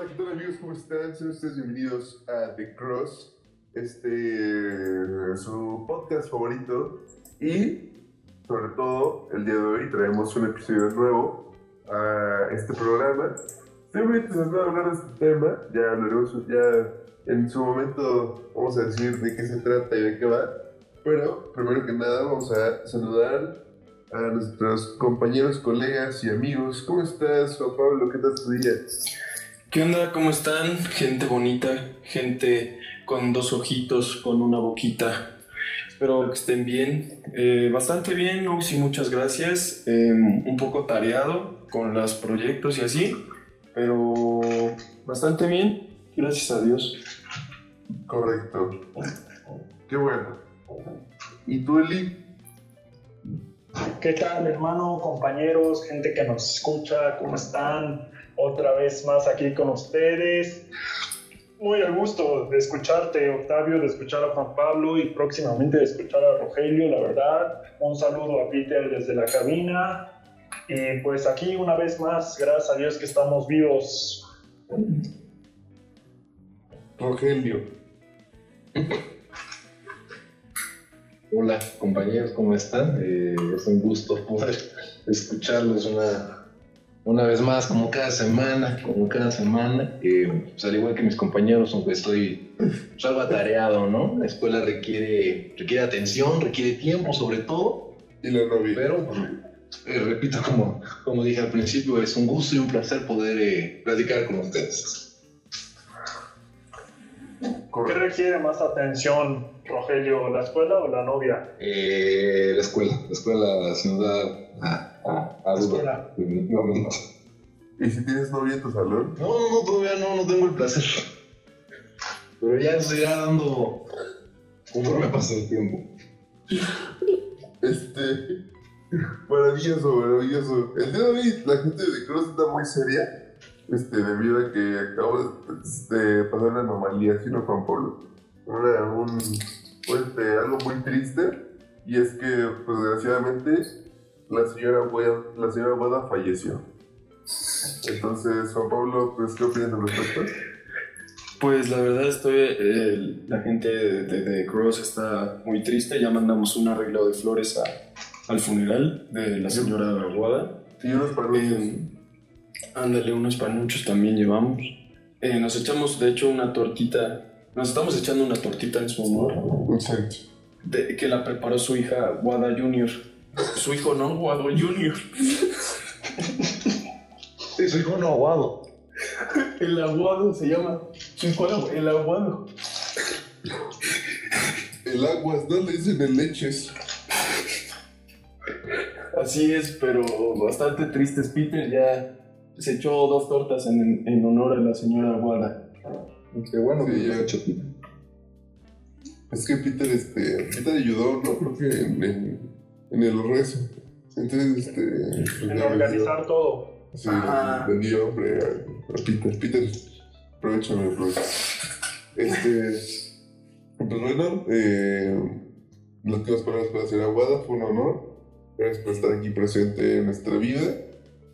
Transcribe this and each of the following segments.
¿qué tal amigos? ¿Cómo están? Sean ustedes bienvenidos a The Cross, este, su podcast favorito. Y, sobre todo, el día de hoy traemos un episodio nuevo a este programa. Estoy muy interesado en hablar de este tema, ya hablaremos ya en su momento, vamos a decir de qué se trata y de qué va. Pero, primero que nada, vamos a saludar a nuestros compañeros, colegas y amigos. ¿Cómo estás, Juan Pablo? ¿Qué tal tu día? ¿Qué onda? ¿Cómo están? Gente bonita, gente con dos ojitos, con una boquita. Espero que estén bien. Eh, bastante bien, sí, muchas gracias. Eh, un poco tareado con los proyectos y así, pero bastante bien, gracias a Dios. Correcto. Qué bueno. ¿Y tú, Eli? ¿Qué tal, hermano, compañeros, gente que nos escucha? ¿Cómo están? Otra vez más aquí con ustedes. Muy a gusto de escucharte, Octavio, de escuchar a Juan Pablo y próximamente de escuchar a Rogelio, la verdad. Un saludo a Peter desde la cabina. Y pues aquí una vez más, gracias a Dios que estamos vivos. Rogelio. Hola compañeros, ¿cómo están? Eh, es un gusto poder escucharlos una, una vez más, como cada semana, como cada semana. Eh, pues, al igual que mis compañeros, aunque estoy pues, algo atareado, ¿no? La escuela requiere, requiere atención, requiere tiempo sobre todo, Y la novia. pero eh, repito, como, como dije al principio, es un gusto y un placer poder eh, platicar con ustedes. ¿Qué requiere más atención, Rogelio, la escuela o la novia? Eh, la escuela, la escuela sin duda a, a, a La duda, escuela. definitivamente. ¿Y si tienes novia en tu salón? No, no, no, todavía no, no tengo el placer. Pero ya se irá dando conforme pasa el tiempo. Este. Maravilloso, maravilloso. El día de hoy la gente de Cross está muy seria. Este, debido a que acabo de, de pasar una anomalía, ¿sí no, Juan Pablo? Una, un, este, algo muy triste. Y es que, pues, desgraciadamente, la señora Guada, la señora Guada falleció. Entonces, Juan Pablo, pues, ¿qué opinas al respecto? Pues la verdad estoy, eh, la gente de, de, de Cross está muy triste, ya mandamos un arreglo de flores a- al funeral de la señora Aguada. Y unos panuchos. Eh, ándale, unos panuchos también llevamos. Eh, nos echamos, de hecho, una tortita. Nos estamos echando una tortita en su honor. Exacto. de- que la preparó su hija Guada Junior. Su hijo no, Guado Junior. Sí, soy un aguado. El aguado se llama. Su hijo el aguado. El aguas, no le dicen el leches. Así es, pero bastante tristes. Peter ya se echó dos tortas en, en honor a la señora Guada. Qué bueno que ya. ya hecho. Es que Peter, este, Peter ayudó, no creo que en, en, en el rezo. Entonces, este. pues, En organizar todo. vendió- Sí, dio hombre a, a Peter. Peter, aprovechame, aprovecha. Este. Pues bueno, eh, las últimas palabras para hacer Aguada fue un honor. Gracias por estar aquí presente en nuestra vida.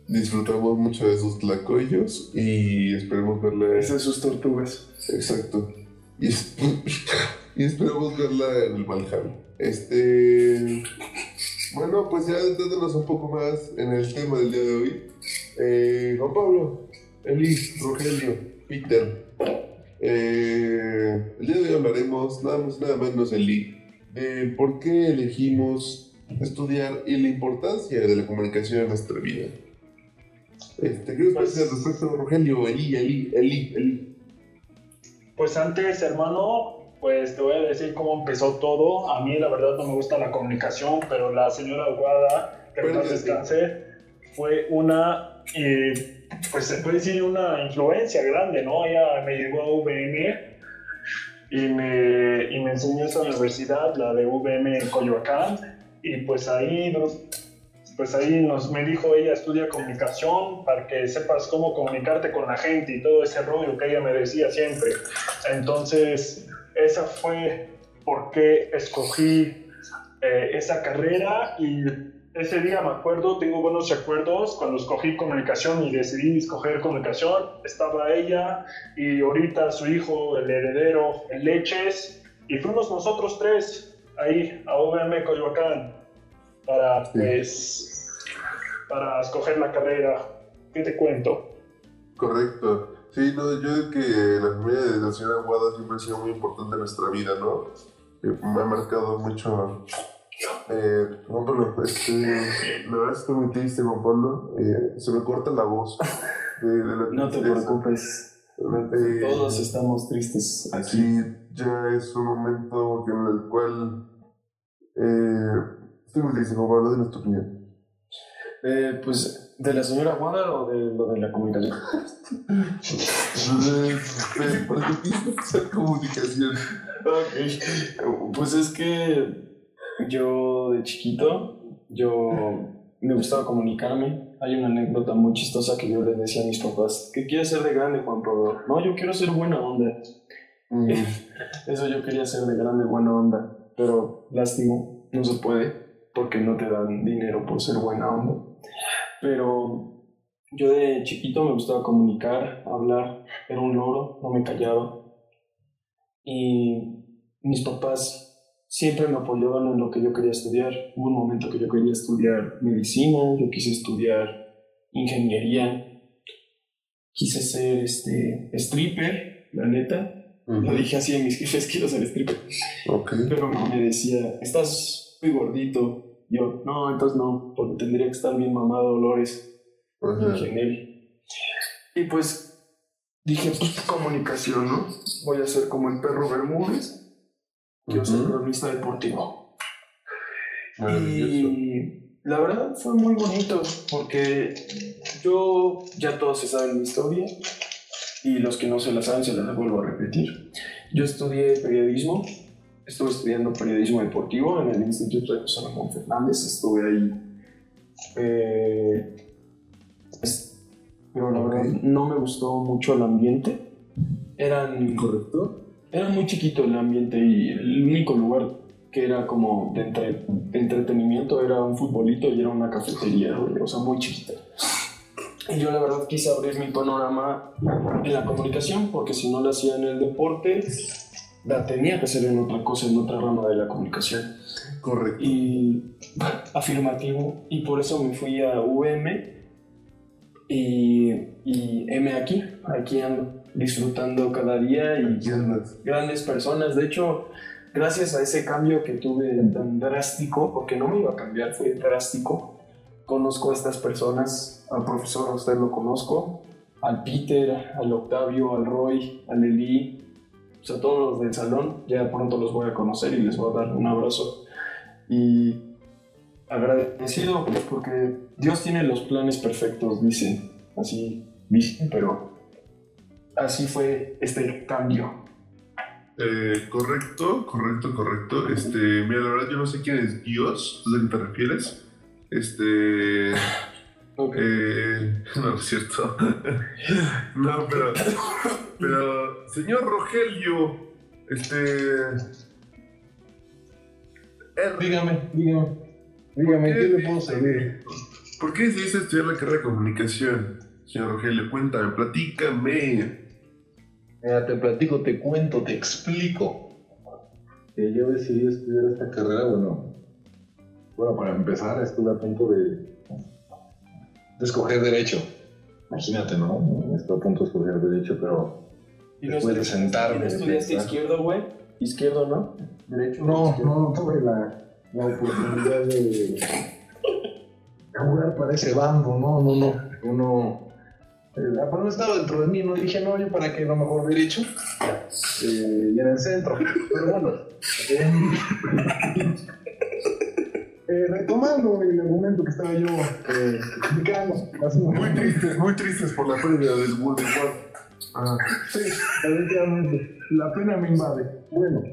Disfrutamos mucho de sus tlacoyos y esperemos verla. Esas sus tortugas. Exacto. Y, es- y esperamos verla en el Valhalla. Este. Bueno, pues ya entrándonos un poco más en el tema del día de hoy. Eh, Juan Pablo, Eli, Rogelio, Peter. eh, el día de hoy hablaremos, nada más, nada menos, Eli, de por qué elegimos estudiar y la importancia de la comunicación en nuestra vida. Este, ¿Qué Pues- parece al respecto, Rogelio? Eli, Eli, Eli, Eli. Pues antes, hermano, pues te voy a decir cómo empezó todo. A mí, la verdad, no me gusta la comunicación, pero la señora Aguada, que paz Pero- descanse, fue una, eh, pues se puede decir una influencia grande, ¿no? Ella me llevó a UVM y me, y me enseñó esa universidad, la de UVM en Coyoacán, y pues ahí, pues ahí nos, me dijo ella, estudia comunicación para que sepas cómo comunicarte con la gente y todo ese rollo que ella me decía siempre. Entonces, esa fue por qué escogí eh, esa carrera y ese día me acuerdo, tengo buenos recuerdos, cuando escogí comunicación y decidí escoger comunicación, estaba ella y ahorita su hijo, el heredero, el Leches, y fuimos nosotros tres ahí a UVM Coyoacán para, pues, para escoger la carrera. ¿Qué te cuento? Correcto. Sí, no, yo creo que la familia de la señora Guada siempre ha sido muy importante en nuestra vida, ¿no? Eh, me ha marcado mucho. Eh, Juan Pablo, este, la verdad estoy muy triste, Juan Pablo. Eh, se me corta la voz. de- de la No te preocupes. Realmente, Todos estamos tristes aquí. Sí, ya es un momento en el cual. Eh, estoy muy triste, Juan Pablo, de tu opinión. Eh, pues, ¿de la señora Wada o de lo de la comunicación? Entonces, ¿para qué piensas hacer comunicación? Ok. Pues es que yo de chiquito, yo me gustaba comunicarme. Hay una anécdota muy chistosa que yo les decía a mis papás, ¿qué quieres ser de grande, Juan Pablo? No, yo quiero ser buena onda. Mm, Eso yo quería ser de grande, buena onda. Pero lástimo, no se puede porque no te dan dinero por ser buena onda. Pero yo de chiquito me gustaba comunicar, hablar, era un loro, no me callaba. Y mis papás siempre me apoyaban en lo que yo quería estudiar. Hubo un momento que yo quería estudiar medicina, yo quise estudiar ingeniería, quise ser este, stripper, la neta. Lo dije así a mis jefes, quiero ser stripper. Ok. Pero me decía, estás muy gordito. Yo, no, entonces no, porque tendría que estar bien mamado Dolores Ajá. ingeniero. Y pues dije, pues comunicación, ¿no? Voy a ser como el perro Bermúdez. Quiero ser Ujú. cronista deportivo. Y la verdad fue muy bonito porque yo ya todos se saben mi historia y los que no se la saben se las vuelvo a repetir. Yo estudié periodismo, estuve estudiando periodismo deportivo en el Instituto de José Ramón Fernández, estuve ahí. eh, es- pero la verdad no me gustó mucho el ambiente. Eran ¿Correcto? era muy chiquito el ambiente y el único lugar que era como de, entre- de entretenimiento era un futbolito y era una cafetería, o sea, muy chiquita. Y yo la verdad quise abrir mi panorama en la comunicación, porque si no lo hacía en el deporte, la tenía que hacer en otra cosa, en otra rama de la comunicación. Correcto. Y afirmativo, y por eso me fui a UM y, y M aquí, aquí ando, disfrutando cada día y grandes personas. De hecho, gracias a ese cambio que tuve tan drástico, porque no me iba a cambiar, fue drástico, conozco a estas personas, al profesor, a usted lo conozco, al Peter, al Octavio, al Roy, al Eli, o sea, todos los del salón, ya pronto los voy a conocer y les voy a dar un abrazo. Y agradecido pues, porque Dios tiene los planes perfectos, dicen, así dicen, pero así fue este cambio. Eh, correcto, correcto, correcto. Este, mira, la verdad yo no sé quién es Dios, ¿a qué te refieres? Este... Eh, no, es cierto. no, pero... Pero, señor Rogelio, este... R, Dígame, dígame. Dígame, ¿Por ¿qué qué? le puedo servir? ¿Por qué decidiste estudiar la carrera de comunicación? Señor Rogelio, cuéntame, platícame. Mira, te platico, te cuento, te explico. Que yo decidí estudiar esta carrera, bueno, bueno, para empezar estuve a punto de, de escoger derecho. Imagínate, ¿no? Estuve a punto de escoger derecho, pero ¿Y no después de sentarme... ¿No de estudiaste pensar- izquierdo, güey? Izquierdo, ¿no? Derecho. No, no tuve la, la oportunidad de, de jugar para ese bando, no, no, no. Uno. Eh, pues no estaba dentro de mí, no dije, no, yo para qué, no mejor derecho. Eh, y en el centro. Pero bueno. eh, eh, retomando el argumento que estaba yo eh, explicando. Muy tristes, muy tristes por la pérdida del World War. Ah, Sí, definitivamente. La pena me invade. Bueno.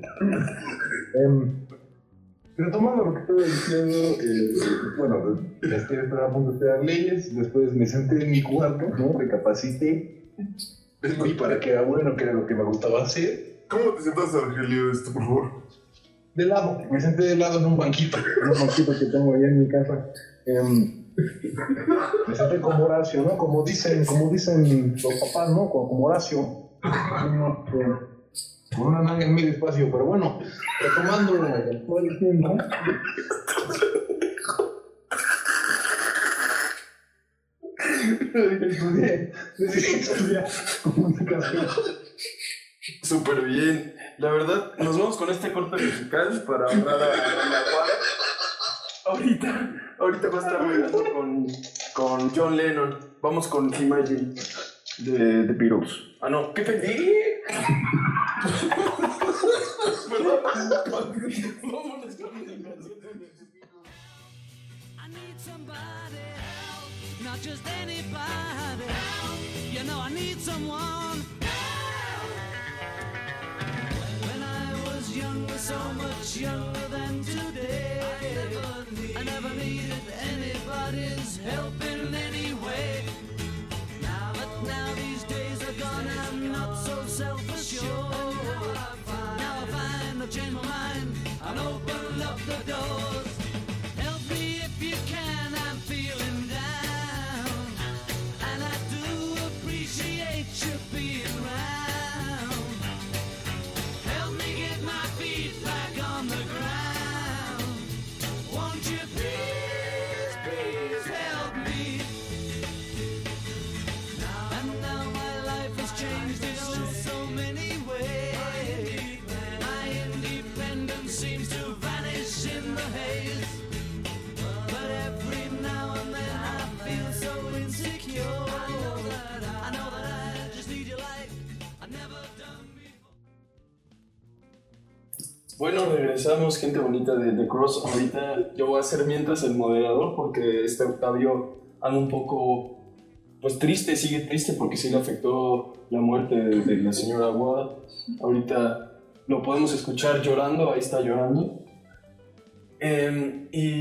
em, retomando lo que estaba diciendo, eh, bueno, estoy a punto de estudiar leyes, después me senté en mi cuarto, ¿no? Recapacité. Vi para que era bueno, que era lo que me gustaba hacer. ¿Cómo te sentaste, Rogelio, esto, por favor? De lado, me senté de lado en un banquito, en un banquito que tengo allá en mi casa. Em, me senté como Horacio, ¿no? Como dicen, como dicen los papás, ¿no? Como, como Horacio. No, eh, Con una nalga en medio espacio, pero bueno, retomando todo el tiempo. Estudié, estudié comunicación. Súper bien. La verdad, nos vamos con este corte musical para honrar a, la cuadra. Ahorita, ahorita va a estar bailando con, con John Lennon. Vamos con Imagine de The Beatles. Ah, no, ¿qué pedí? Perdón. Vámonos con la canción de I need somebody help, not just anybody help. You know I need someone so much younger than today, I never needed anybody's help in any way. Now, but now these days are gone, I'm not so self-assured. Now I find I've changed my mind and opened up the doors. Bueno, regresamos, gente bonita de The Cross. Ahorita yo voy a ser mientras el moderador porque este Octavio anda un poco, pues triste, sigue triste porque sí le afectó la muerte de, de la señora Aguada. Ahorita lo podemos escuchar llorando, ahí está llorando. Em, y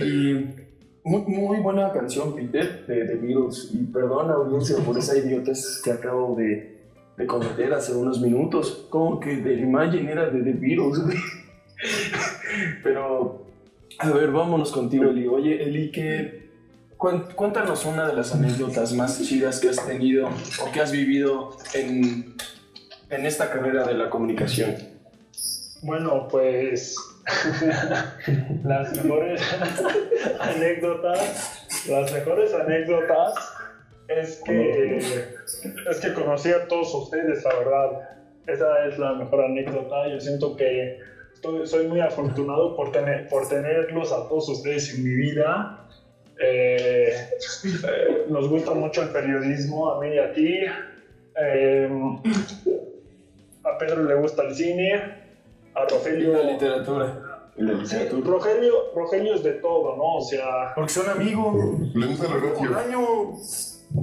muy, muy buena canción, Peter, de The Beatles. Y perdón, audiencia, por esa idiotez que acabo de, de cometer hace unos minutos. Como que The Imagine era de The Beatles. Pero, a ver, vámonos contigo, Eli. Oye, Eli, ¿qué, cuéntanos una de las anécdotas más chidas que has tenido o que has vivido en, en esta carrera de la comunicación. Bueno, pues las mejores anécdotas, las mejores anécdotas es que es que conocí a todos ustedes, la verdad. Esa es la mejor anécdota. Yo siento que estoy- soy muy afortunado por tener por tenerlos a todos ustedes en mi vida. Eh, eh, nos gusta mucho el periodismo, a mí y a ti. Eh, a Pedro le gusta el cine, a Y Rogelio. la literatura. Y la Sí, literatura. Rogelio, Rogelio es de todo, ¿no? O sea, Porque son amigos. Le gusta la Un radio. año.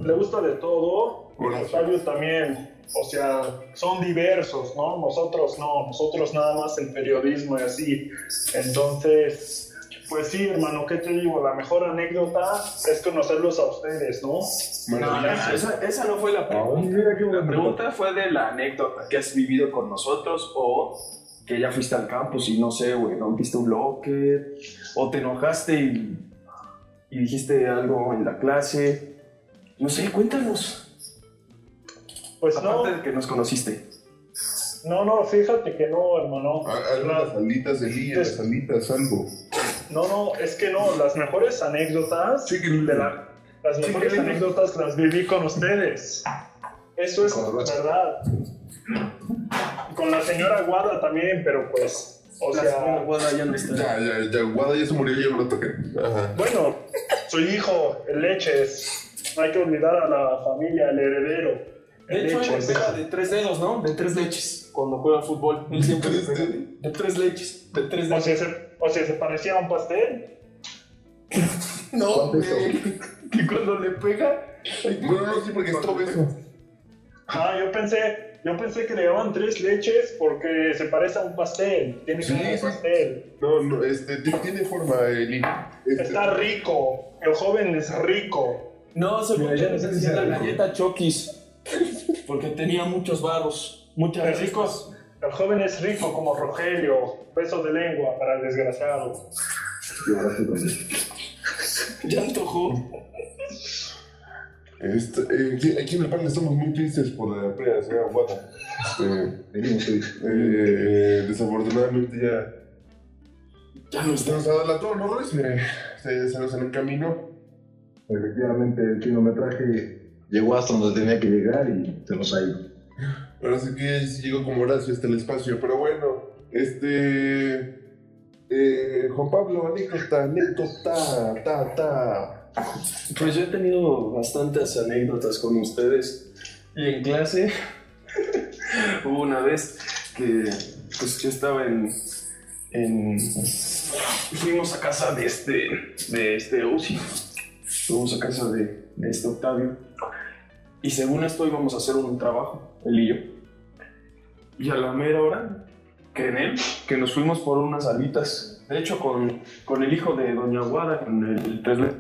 le gusta de todo. Horacio. Octavio también. O sea, son diversos, ¿no? Nosotros no, nosotros nada más el periodismo y así. Entonces, pues sí, hermano, ¿qué te digo? La mejor anécdota es conocerlos a ustedes, ¿no? No, no, esa, esa no fue la pregunta. mira qué La pregunta fue de la anécdota que has vivido con nosotros o que ya fuiste al campus y no sé, güey, rompiste un bloque o te enojaste y, y dijiste algo en la clase. No sé, cuéntanos. Pues no, Aparte de que nos conociste. no, no, fíjate que no, hermano. Ah, Algo en las alitas de Lía, las alitas, algo. No, no, es que no, las mejores anécdotas Sí, que de la- las mejores que- anécdotas las viví con ustedes. Eso es verdad. Con la señora Guada también, pero pues, o La sea, Guada ya no está. Ya, ya, ya, Guada ya se murió, ya no lo toqué. Ajá. bueno, su hijo, el Leches, no hay que olvidar a la familia, el heredero. De hecho, él pega de tres dedos, ¿no? De tres leches. Cuando juega fútbol. Él siempre ¿Tres pega de, de tres leches. De tres O dedos. sea, se, o sea, se parecía a un pastel. No, güey. Que cuando le pega. Bueno, no, sí, porque es todo eso. Ah, yo pensé, yo pensé que le daban tres leches porque se parece a un pastel. Tiene Sí, cara de sí. pastel. No, no, este, ti- tiene forma, Eli. Este, Está rico. El joven es rico. No, se ya no sé si la galleta Chokis. Porque tenía muchos varos. Muchas ricos. rico, El joven es rico como Rogelio, beso de lengua para el desgraciado. Él. Ya antojó. Este, eh, aquí- aquí en el panel estamos muy tristes por la pérdida de la señora Guata. Este, eh, desafortunadamente ya Ya no se está. nos adelantó, ¿no, Luis? Eh, se, se nos encaminó. Efectivamente, el kilometraje llegó hasta donde tenía que llegar y se nos ha ido. Ahora sí que llegó como Horacio hasta el espacio, pero bueno, este. Eh, Juan Pablo, anécdota, anécdota, ta, ta. Pues yo he tenido bastantes anécdotas con ustedes. Y en clase hubo una vez que pues yo estaba en, en fuimos a casa de este de este Uzi. Fuimos a casa de, de este Octavio. Y según esto íbamos a hacer un trabajo, él y yo. Y a la mera hora, que en él, que nos fuimos por unas alitas. De hecho, con, con el hijo de Doña Guada, con el Tesla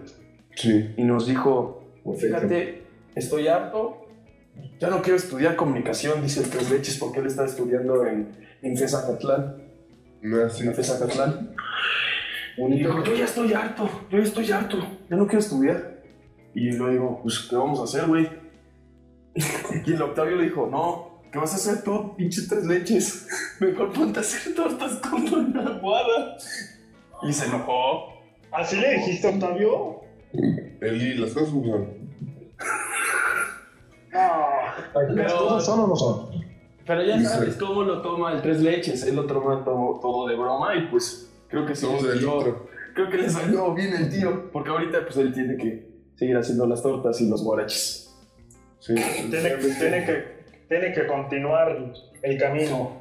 Sí. y nos dijo, fíjate, estoy harto, ya no quiero estudiar comunicación, dice el Tres Leches, porque él está estudiando en, en Fezacatlán, No, sí. en Fezacatlán. Y dijo, yo ya estoy harto, yo ya estoy harto, ya no quiero estudiar. Y le digo, pues, ¿qué vamos a hacer, güey? Y el Octavio le dijo, no, ¿qué vas a hacer tú, pinches Tres Leches? Mejor ponte a hacer tortas con Doña Guada. Y se enojó. ¿Así le dijiste, Octavio? Eli, las cosas son. No. ¿Las cosas son o no son? Pero ya Sí. sabes cómo lo toma el Tres Leches, él lo toma todo, todo de broma y pues creo que sí. Le del litro. Creo que le salió bien el tío, porque ahorita pues él tiene que seguir haciendo las tortas y los guaraches. Sí. Tiene, tiene que, tiene que continuar el camino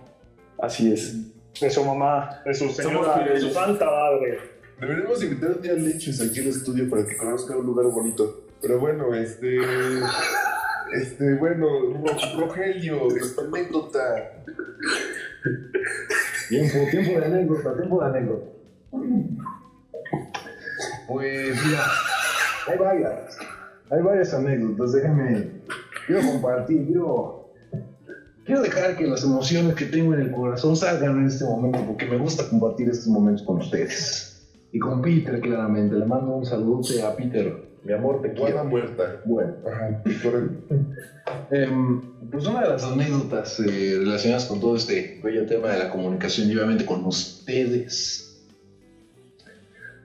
Así es. de su mamá, de su señora, de su santa madre. Deberíamos invitar un día a Leches aquí al estudio para que conozca un lugar bonito. Pero bueno, este. Este, bueno, Ro- Rogelio, esta anécdota. Tiempo, tiempo de anécdota, tiempo de anécdota. Pues mira, hay varias, hay varias anécdotas, déjame, quiero compartir, quiero, quiero dejar que las emociones que tengo en el corazón salgan en este momento, porque me gusta compartir estos momentos con ustedes. Y con Peter, claramente, le mando un saludo a Peter, mi amor, te quiero. muerta. Bueno. Ajá. Em, pues una de las anécdotas eh, relacionadas con todo este bello tema de la comunicación y obviamente con ustedes.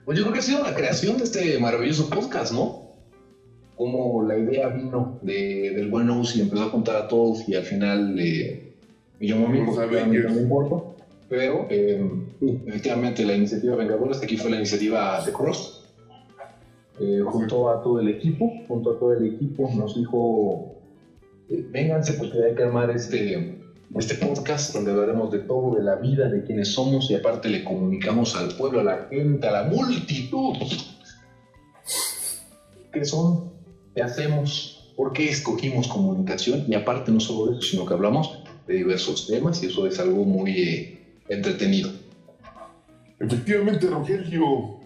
Pues yo creo que ha sido la creación de este maravilloso podcast, ¿no? Como la idea vino de, del buen Uzi y empezó a contar a todos y al final eh, me llamó a mí porque no importa. Pero em, efectivamente la iniciativa Vengadores, aquí fue la iniciativa de Cross. Eh, junto a todo el equipo, junto a todo el equipo, nos dijo eh, vénganse porque hay que armar este, este podcast donde hablaremos de todo, de la vida, de quiénes somos y aparte le comunicamos al pueblo, a la gente, a la multitud. ¿Qué son? ¿Qué hacemos? ¿Por qué escogimos comunicación? Y aparte no solo de eso, sino que hablamos de diversos temas y eso es algo muy eh, entretenido. Efectivamente, Rogelio.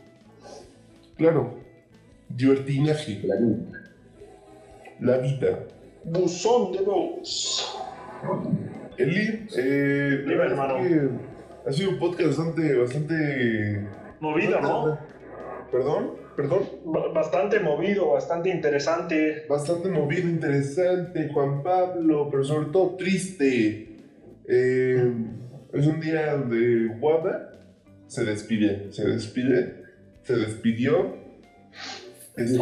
Claro. Divertinaje. La vida. La vida. Buzón de voz. Eli, eh, Dime, hermano. ha sido un podcast bastante, bastante. Movido, ¿no? Perdón, perdón. Ba- Bastante movido, bastante interesante. Bastante movido, interesante, Juan Pablo, pero sobre todo triste. Eh, es un día donde Guada se despide, se despide, se despidió. Este,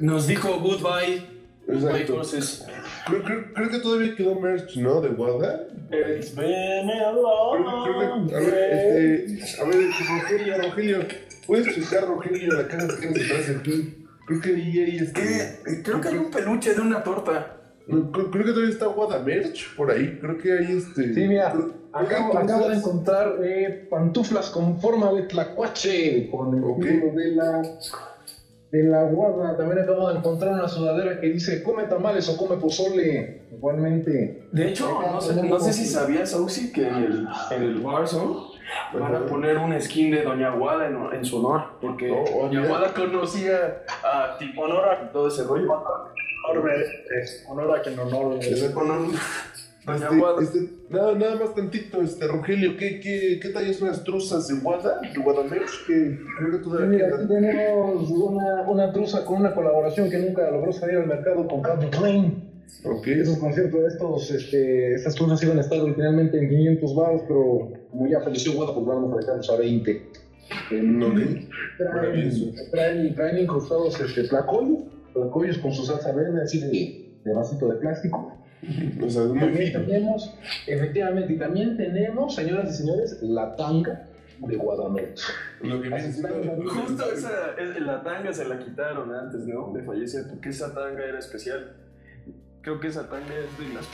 Nos dijo goodbye. Goodbye, exacto. entonces. Creo, creo- creo que todavía quedó merch, ¿no? De Guada. It's been a Creo, creo long que, a ver, este, a ver, Rogelio, Rogelio, ¿puedes checar, Rogelio, la cara que tienes detrás de ti? Creo que ahí hay este. ¿Qué? Creo que hay un peluche de una torta. Creo, creo que todavía está Guada merch por ahí. Creo que hay este. Sí, mira, creo- Acabo, de encontrar eh, pantuflas con forma de tlacuache, con el Ok. símbolo de la, de la guarda. También acabo de encontrar una sudadera que dice come tamales o come pozole. Igualmente. De hecho, no sé, no sé si sabías, Auxi, que en el, en el Warzone van a poner un skin de Doña Guada en, en su honor. Porque Oh, Doña. Guada conocía a tipo honor a todo ese rollo. honor, merece. honor a quien honor Doña Este, Guada. este, nada, nada más tantito, este, Rogelio, ¿qué, qué, qué tallas son las truzas de Guada? ¿De Guadamex? Que creo que Sí, todavía Mira, aquí tenemos una, una truza con una colaboración que nunca logró salir al mercado con Calvin Klein. Ok. Esos conciertos, estos, este, estas truzas iban a estar originalmente en 500 baros, pero como ya falleció Guada, pues vamos a dejarlos a 20. Mm, ok. Traen, traen, traen incrustados este, tlacoyos, tlacoyos con su salsa verde, así de, de vasito de plástico. O sea, es muy También fino. tenemos, efectivamente, y también tenemos, señoras y señores, la tanga de Guadamex. Lo que siendo. Justo esa, es- la tanga se la quitaron antes, ¿no? De fallecer, porque esa tanga era especial. Creo que esa tanga es de las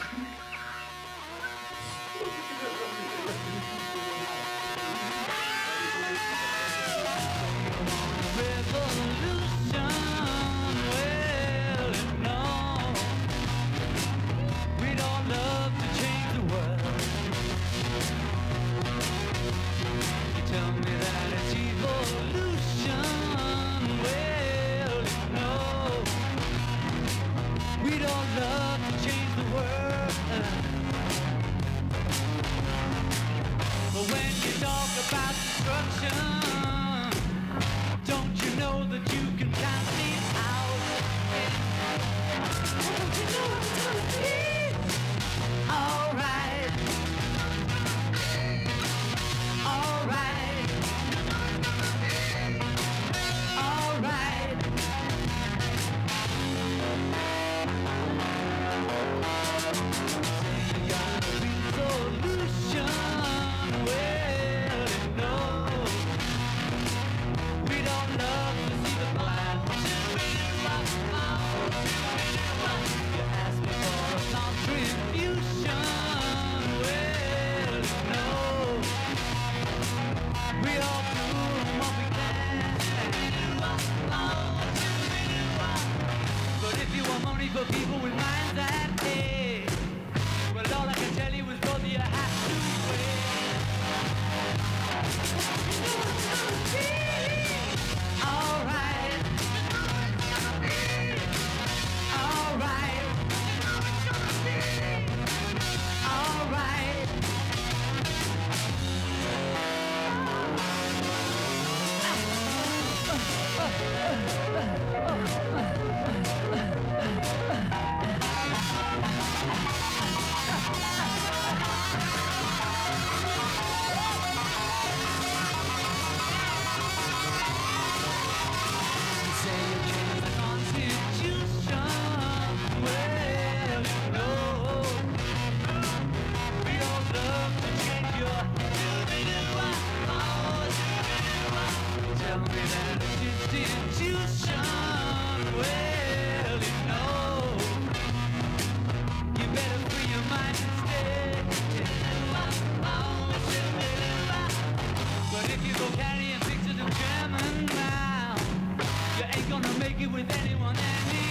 Oh, gonna make it with anyone, anyone.